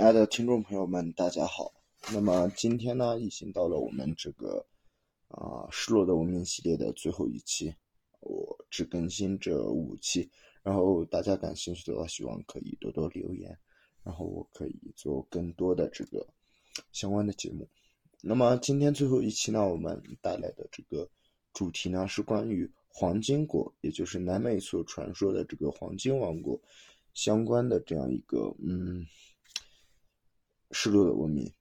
亲爱的听众朋友们，大家好。那么今天呢，已经到了我们这个啊失落的文明系列的最后一期，我只更新这五期。然后大家感兴趣的话，希望可以多多留言，然后我可以做更多的这个相关的节目。那么今天最后一期呢，我们带来的这个主题呢是关于黄金国，也就是南美所传说的这个黄金王国相关的这样一个嗯失落的文明。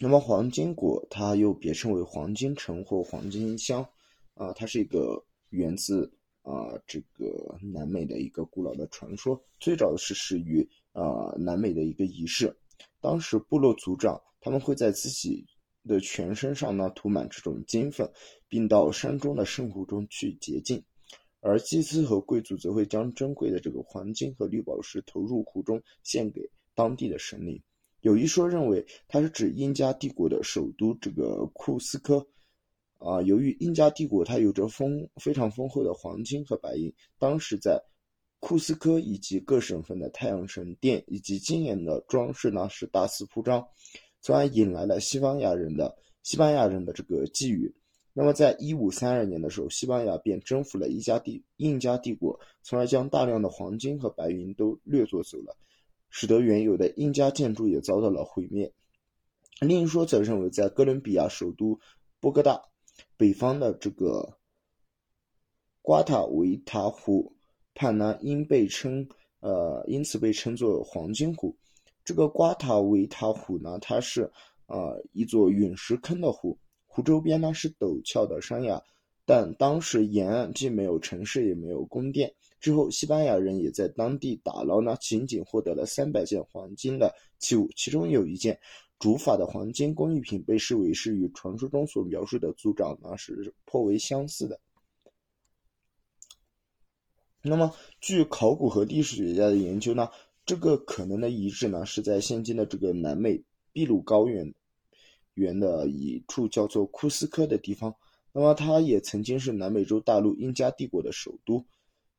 那么黄金国它又别称为黄金城或黄金乡啊，它是一个源自。啊，这个南美的一个古老的传说，最早是始于啊南美的一个仪式。当时部落族长他们会在自己的全身上呢涂满这种金粉，并到山中的圣湖中去洁净。而祭司和贵族则会将珍贵的这个黄金和绿宝石投入湖中，献给当地的神灵。有一说认为它是指印加帝国的首都这个库斯科。啊，由于印加帝国它有着丰非常丰厚的黄金和白银，当时在库斯科以及各省份的太阳神殿以及惊艳的装饰呢是大肆铺张，从而引来了西班牙人的西班牙人的这个觊觎。那么，在一五三二年的时候，西班牙便征服了印加帝印加帝国，从而将大量的黄金和白银都掠夺走了，使得原有的印加建筑也遭到了毁灭。另一说则认为，在哥伦比亚首都波哥大。北方的这个瓜塔维塔湖畔呢，因被称呃，因此被称作黄金湖。这个瓜塔维塔湖呢，它是啊一座陨石坑的湖，湖周边呢是陡峭的山崖，但当时沿岸既没有城市，也没有宫殿。之后，西班牙人也在当地打捞呢，仅仅获得了三百件黄金的器物，其中有一件。主法的黄金工艺品被视为是与传说中所描述的族长呢是颇为相似的。那么，据考古和历史学家的研究呢，这个可能的遗址呢是在现今的这个南美秘鲁高原原的一处叫做库斯科的地方。那么，它也曾经是南美洲大陆印加帝国的首都。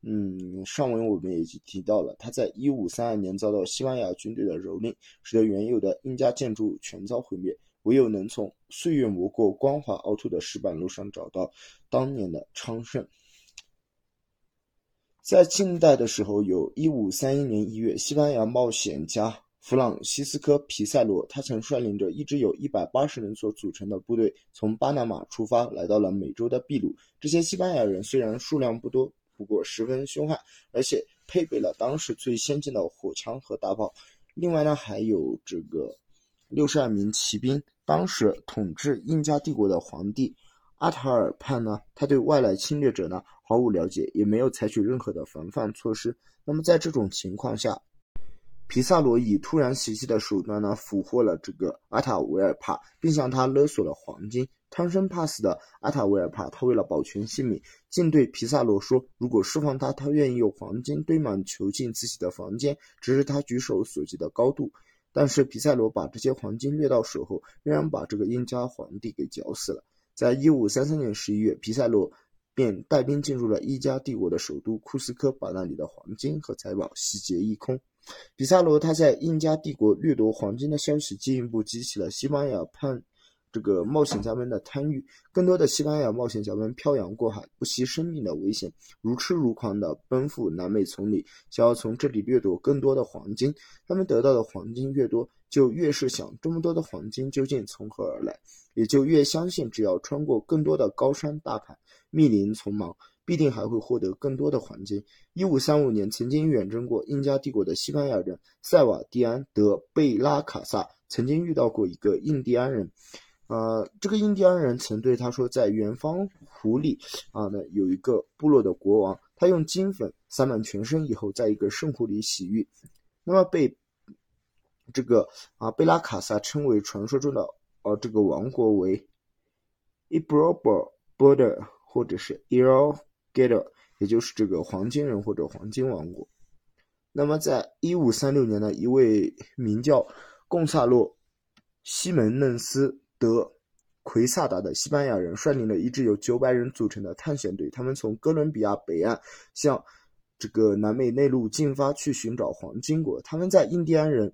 嗯，上文我们已经提到了，他在一五三二年遭到西班牙军队的蹂躏，使得原有的印加建筑全遭毁灭，唯有能从岁月磨过、光滑凹凸的石板路上找到当年的昌盛。在近代的时候，有一五三一年一月，西班牙冒险家弗朗西斯科·皮塞罗，他曾率领着一支有一百八十人所组成的部队，从巴拿马出发，来到了美洲的秘鲁。这些西班牙人虽然数量不多。不过十分凶悍，而且配备了当时最先进的火枪和大炮。另外呢，还有这个六十二名骑兵。当时统治印加帝国的皇帝阿塔尔帕呢，他对外来侵略者呢毫无了解，也没有采取任何的防范措施。那么在这种情况下，皮萨罗以突然袭击的手段呢，俘获了这个阿塔维尔帕，并向他勒索了黄金。贪生怕死的阿塔维尔帕，他为了保全性命，竟对皮萨罗说：“如果释放他，他愿意用黄金堆满囚禁自己的房间，只是他举手所及的高度。”但是皮萨罗把这些黄金掠到手后，仍然把这个印加皇帝给绞死了。在一五三三年十一月，皮萨罗便带兵进入了印加帝国的首都库斯科，把那里的黄金和财宝洗劫一空。比萨罗他在印加帝国掠夺黄金的消息，进一步激起了西班牙叛。这个冒险家们的贪欲，更多的西班牙冒险家们漂洋过海，不惜生命的危险，如痴如狂地奔赴南美丛林，想要从这里掠夺更多的黄金。他们得到的黄金越多，就越是想这么多的黄金究竟从何而来，也就越相信只要穿过更多的高山大海、密林丛莽，必定还会获得更多的黄金。一五三五年，曾经远征过印加帝国的西班牙人塞瓦蒂安·德·贝拉卡萨，曾经遇到过一个印第安人。呃，这个印第安人曾对他说，在远方湖里啊，那有一个部落的国王，他用金粉撒满全身以后，在一个圣湖里洗浴，那么被这个啊贝拉卡萨称为传说中的呃这个王国为 i b r o b o r d e r 或者是 El Gator，也就是这个黄金人或者黄金王国。那么在一五三六年呢，一位名叫贡萨洛西门嫩斯。德奎萨达的西班牙人率领了一支由九百人组成的探险队，他们从哥伦比亚北岸向这个南美内陆进发，去寻找黄金国。他们在印第安人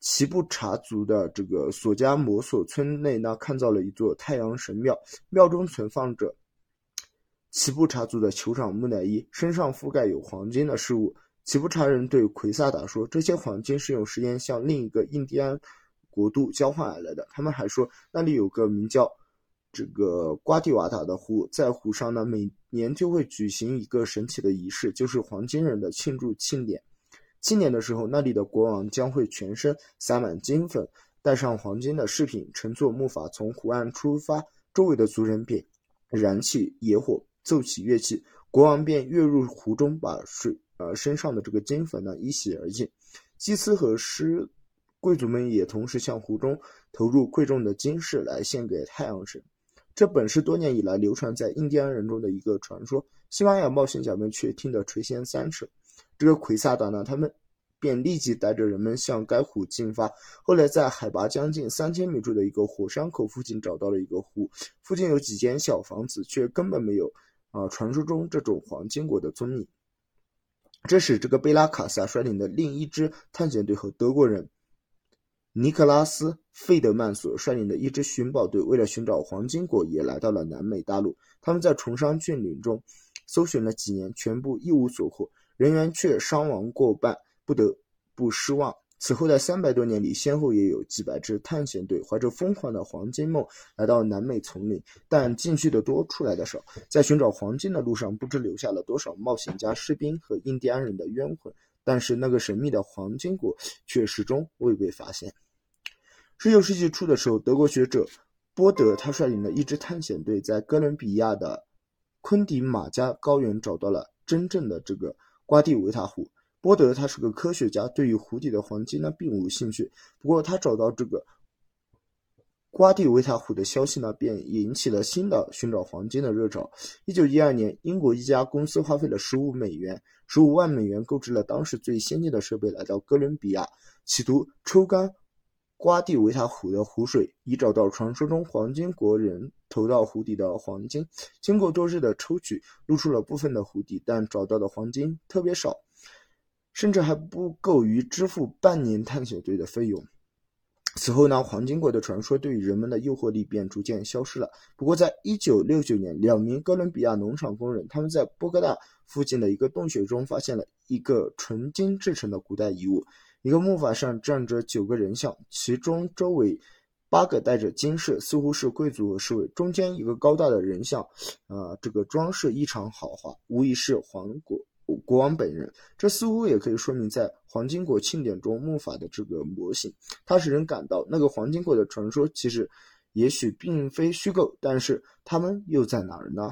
奇布查族的这个索加摩索村内呢，看到了一座太阳神庙，庙中存放着奇布查族的酋长木乃伊，身上覆盖有黄金的饰物。奇布查人对奎萨达说，这些黄金是用时间向另一个印第安国度交换而来的。他们还说，那里有个名叫这个瓜地瓦塔的湖，在湖上呢，每年就会举行一个神奇的仪式，就是黄金人的庆祝庆典。庆典的时候，那里的国王将会全身撒满金粉，带上黄金的饰品，乘坐木筏从湖岸出发。周围的族人便燃起野火，奏起乐器，国王便跃入湖中，把水呃身上的这个金粉呢一洗而尽。祭司和师贵族们也同时向湖中投入贵重的金饰来献给太阳神。这本是多年以来流传在印第安人中的一个传说，西班牙冒险家们却听得垂涎三尺。这个奎萨达呢，他们便立即带着人们向该湖进发。后来，在海拔将近三千米处的一个火山口附近找到了一个湖，附近有几间小房子，却根本没有啊传说中这种黄金国的踪影。这时这个贝拉卡萨率领的另一支探险队和德国人尼克拉斯·费德曼所率领的一支寻宝队，为了寻找黄金国，也来到了南美大陆。他们在崇山峻岭中搜寻了几年，全部一无所获。人员却伤亡过半，不得不失望。此后的三百多年里，先后也有几百支探险队怀着疯狂的黄金梦来到南美丛林，但进去的多，出来的少。在寻找黄金的路上，不知留下了多少冒险家、士兵和印第安人的冤魂。但是那个神秘的黄金国却始终未被发现。十九世纪初的时候，德国学者波德他率领的一支探险队在哥伦比亚的昆迪马加高原找到了真正的这个。瓜地维塔湖，波德他是个科学家，对于湖底的黄金呢并无兴趣。不过他找到这个瓜地维塔湖的消息呢，便引起了新的寻找黄金的热潮。一九一二年，英国一家公司花费了十五美元、十五万美元，购置了当时最先进的设备，来到哥伦比亚，企图抽干瓜地维塔湖的湖水，以找到传说中黄金国人投到湖底的黄金。经过多日的抽取，露出了部分的湖底，但找到的黄金特别少，甚至还不够于支付半年探险队的费用。此后呢，黄金国的传说对于人们的诱惑力便逐渐消失了。不过，在一九六九年，两名哥伦比亚农场工人他们在波哥大附近的一个洞穴中发现了一个纯金制成的古代遗物。一个木筏上站着九个人像，其中周围八个带着金饰，似乎是贵族和侍卫。中间一个高大的人像，啊，这个装饰异常豪华，无疑是黄国国王本人。这似乎也可以说明，在黄金国庆典中木法的这个模型，它使人感到那个黄金国的传说其实也许并非虚构，但是他们又在哪儿呢？